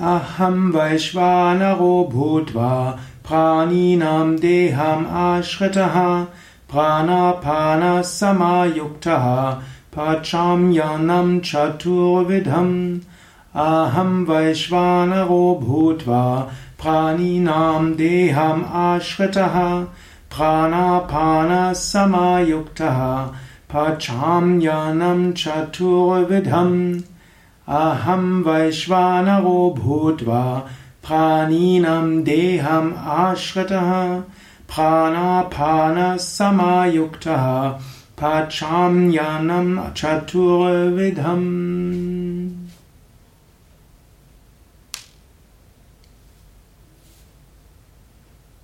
अहं वैश्वानरो भूत्वा प्राणिनां देहम् आश्रितः प्राणापानसमायुक्तः पचाम्यन्नं चतुर्विधम्। अहं वैश्वानरो भूत्वा प्राणिनां देहम् आश्रितः प्राणापानसमायुक्तः पचाम्यन्नं चतुर्विधम् अहं वैश्वानरो भूत्वा प्राणिनां देहम् आश्रितः प्राणापानसमायुक्तः पचाम्यन्नं चतुर्विधम्